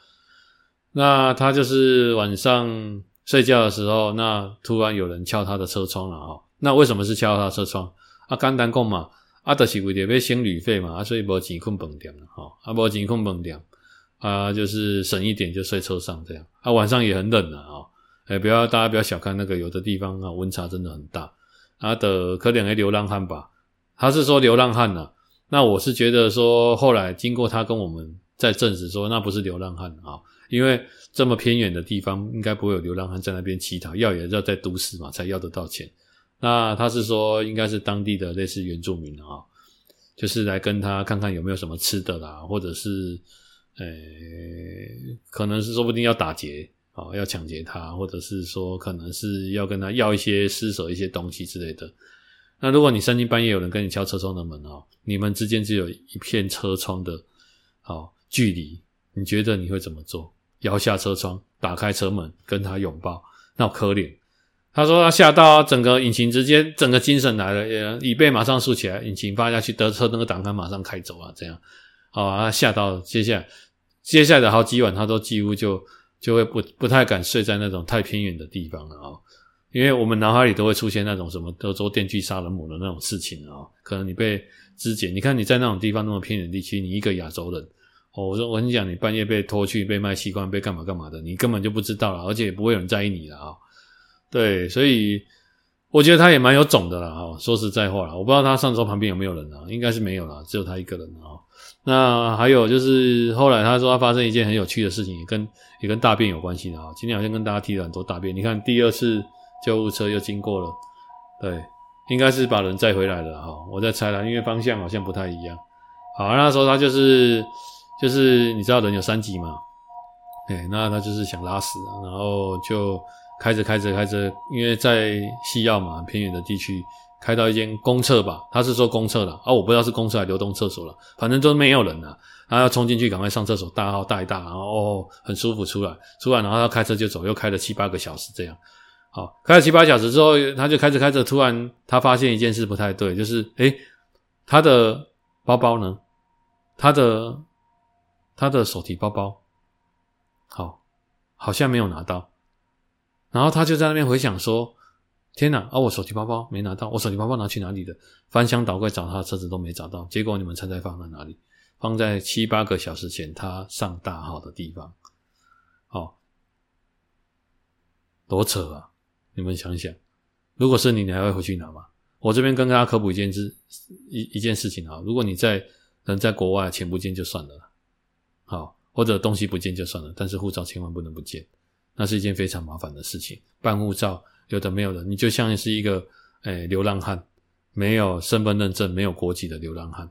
那他就是晚上睡觉的时候，那突然有人敲他的车窗了啊！那为什么是敲他车窗？啊，简单讲嘛，啊，就是为了要省旅费嘛，啊，所以没钱困饭店了哈，啊，没钱困饭店，啊，就是省一点就睡车上这样。啊，晚上也很冷了啊，哎，不要大家不要小看那个，有的地方啊温差真的很大。啊的可怜的流浪汉吧，他是说流浪汉呢。那我是觉得说，后来经过他跟我们在证实说，那不是流浪汉啊，因为这么偏远的地方，应该不会有流浪汉在那边乞讨，要也要在都市嘛，才要得到钱。那他是说，应该是当地的类似原住民啊，就是来跟他看看有没有什么吃的啦，或者是，呃，可能是说不定要打劫啊，要抢劫他，或者是说可能是要跟他要一些施舍一些东西之类的。那如果你三更半夜有人跟你敲车窗的门哦，你们之间只有一片车窗的哦距离，你觉得你会怎么做？摇下车窗，打开车门，跟他拥抱，那可怜。他说他吓到整个引擎直接整个精神来了，也椅背马上竖起来，引擎发下去，得车那个挡杆马上开走啊，这样，好啊，吓到接下来接下来的好几晚他都几乎就就会不不太敢睡在那种太偏远的地方了啊。因为我们脑海里都会出现那种什么德州电锯杀人魔的那种事情啊，可能你被肢解，你看你在那种地方那么偏远地区，你一个亚洲人，哦，我说我跟你讲，你半夜被拖去被卖器官，被干嘛干嘛的，你根本就不知道了，而且也不会有人在意你了啊。对，所以我觉得他也蛮有种的啦。哈。说实在话啦，我不知道他上周旁边有没有人啊，应该是没有啦，只有他一个人啊。那还有就是后来他说他发生一件很有趣的事情，也跟也跟大便有关系的啊。今天好像跟大家提了很多大便，你看第二次救护车又经过了，对，应该是把人载回来了哈。我在猜啦，因为方向好像不太一样。好，那时候他就是就是你知道人有三急嘛，对，那他就是想拉屎，然后就。开着开着开着，因为在西药嘛，偏远的地区，开到一间公厕吧，他是说公厕了啊，我不知道是公厕还是流动厕所了，反正都没有人了，他要冲进去赶快上厕所，大号大一大，然后哦很舒服出来，出来然后他开车就走，又开了七八个小时这样，好，开了七八小时之后，他就开着开着，突然他发现一件事不太对，就是诶，他的包包呢？他的他的手提包包，好，好像没有拿到。然后他就在那边回想说：“天哪！啊，我手提包包没拿到，我手提包包拿去哪里了？翻箱倒柜找他的车子都没找到。结果你们猜猜放在哪里？放在七八个小时前他上大号的地方。哦，多扯啊！你们想想，如果是你，你还会回去拿吗？我这边跟大家科普一件事，一一件事情啊。如果你在人在国外，钱不见就算了，好，或者东西不见就算了，但是护照千万不能不见。”那是一件非常麻烦的事情，办护照有的没有的，你就像是一个诶、流浪汉，没有身份认证、没有国籍的流浪汉，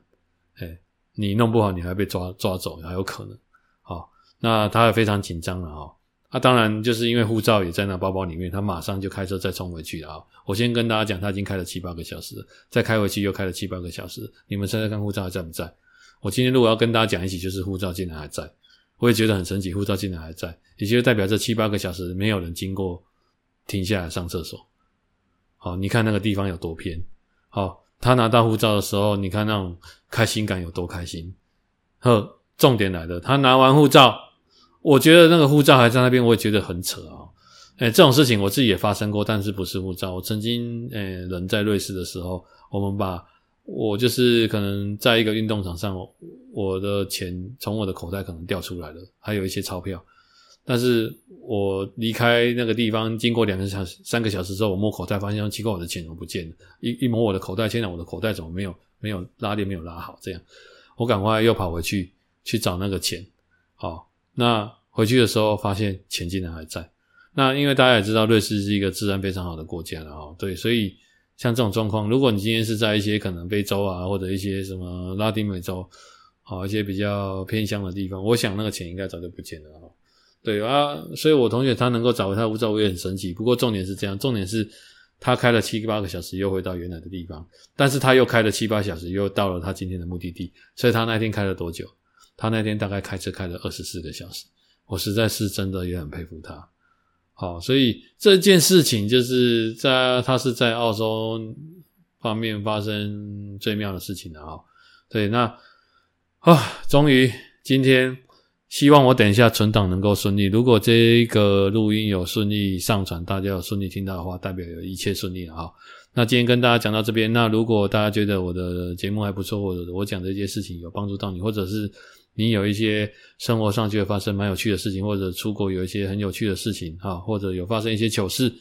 诶、你弄不好你还被抓抓走，还有可能。好，那他也非常紧张了哈。啊、当然就是因为护照也在那包包里面，他马上就开车再冲回去了啊。我先跟大家讲，他已经开了七八个小时，再开回去又开了七八个小时。你们猜猜看护照还在不在？我今天如果要跟大家讲一起，就是护照竟然还在。我也觉得很神奇，护照竟然还在，也就代表这七八个小时没有人经过，停下来上厕所。好，你看那个地方有多偏。好，他拿到护照的时候，你看那种开心感有多开心。呵，重点来了，他拿完护照，我觉得那个护照还在那边，我也觉得很扯啊。诶，这种事情我自己也发生过，但是不是护照。我曾经，诶，人在瑞士的时候，我们把。我就是可能在一个运动场上，我的钱从我的口袋可能掉出来了，还有一些钞票。但是我离开那个地方，经过两个小时、三个小时之后，我摸口袋，发现奇怪，我的钱怎么不见了？一一摸我的口袋，现在我的口袋怎么没有没有拉链没有拉好？这样，我赶快又跑回去去找那个钱。好，那回去的时候发现钱竟然还在。那因为大家也知道，瑞士是一个治安非常好的国家了哈，对，所以。像这种状况，如果你今天是在一些可能非洲啊，或者一些什么拉丁美洲，好一些比较偏乡的地方，我想那个钱应该早就不见了哈。对啊，所以我同学他能够找回他的护照，我也很神奇。不过重点是这样，重点是他开了七八个小时又回到原来的地方，但是他又开了七八小时又到了他今天的目的地，所以他那天开了多久？他那天大概开车开了二十四个小时。我实在是真的也很佩服他。好，所以这件事情就是在他是在澳洲方面发生最妙的事情了啊。对，那啊，终于今天希望我等一下存档能够顺利。如果这个录音有顺利上传，大家有顺利听到的话，代表有一切顺利了啊。那今天跟大家讲到这边，那如果大家觉得我的节目还不错，或者我讲的一些事情有帮助到你，或者是你有一些生活上就会发生蛮有趣的事情，或者出国有一些很有趣的事情哈，或者有发生一些糗事，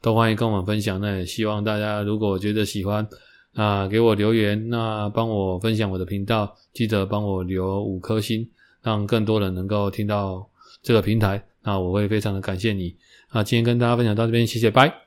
都欢迎跟我们分享。那也希望大家如果觉得喜欢，啊，给我留言，那帮我分享我的频道，记得帮我留五颗星，让更多人能够听到这个平台。那我会非常的感谢你。那今天跟大家分享到这边，谢谢，拜。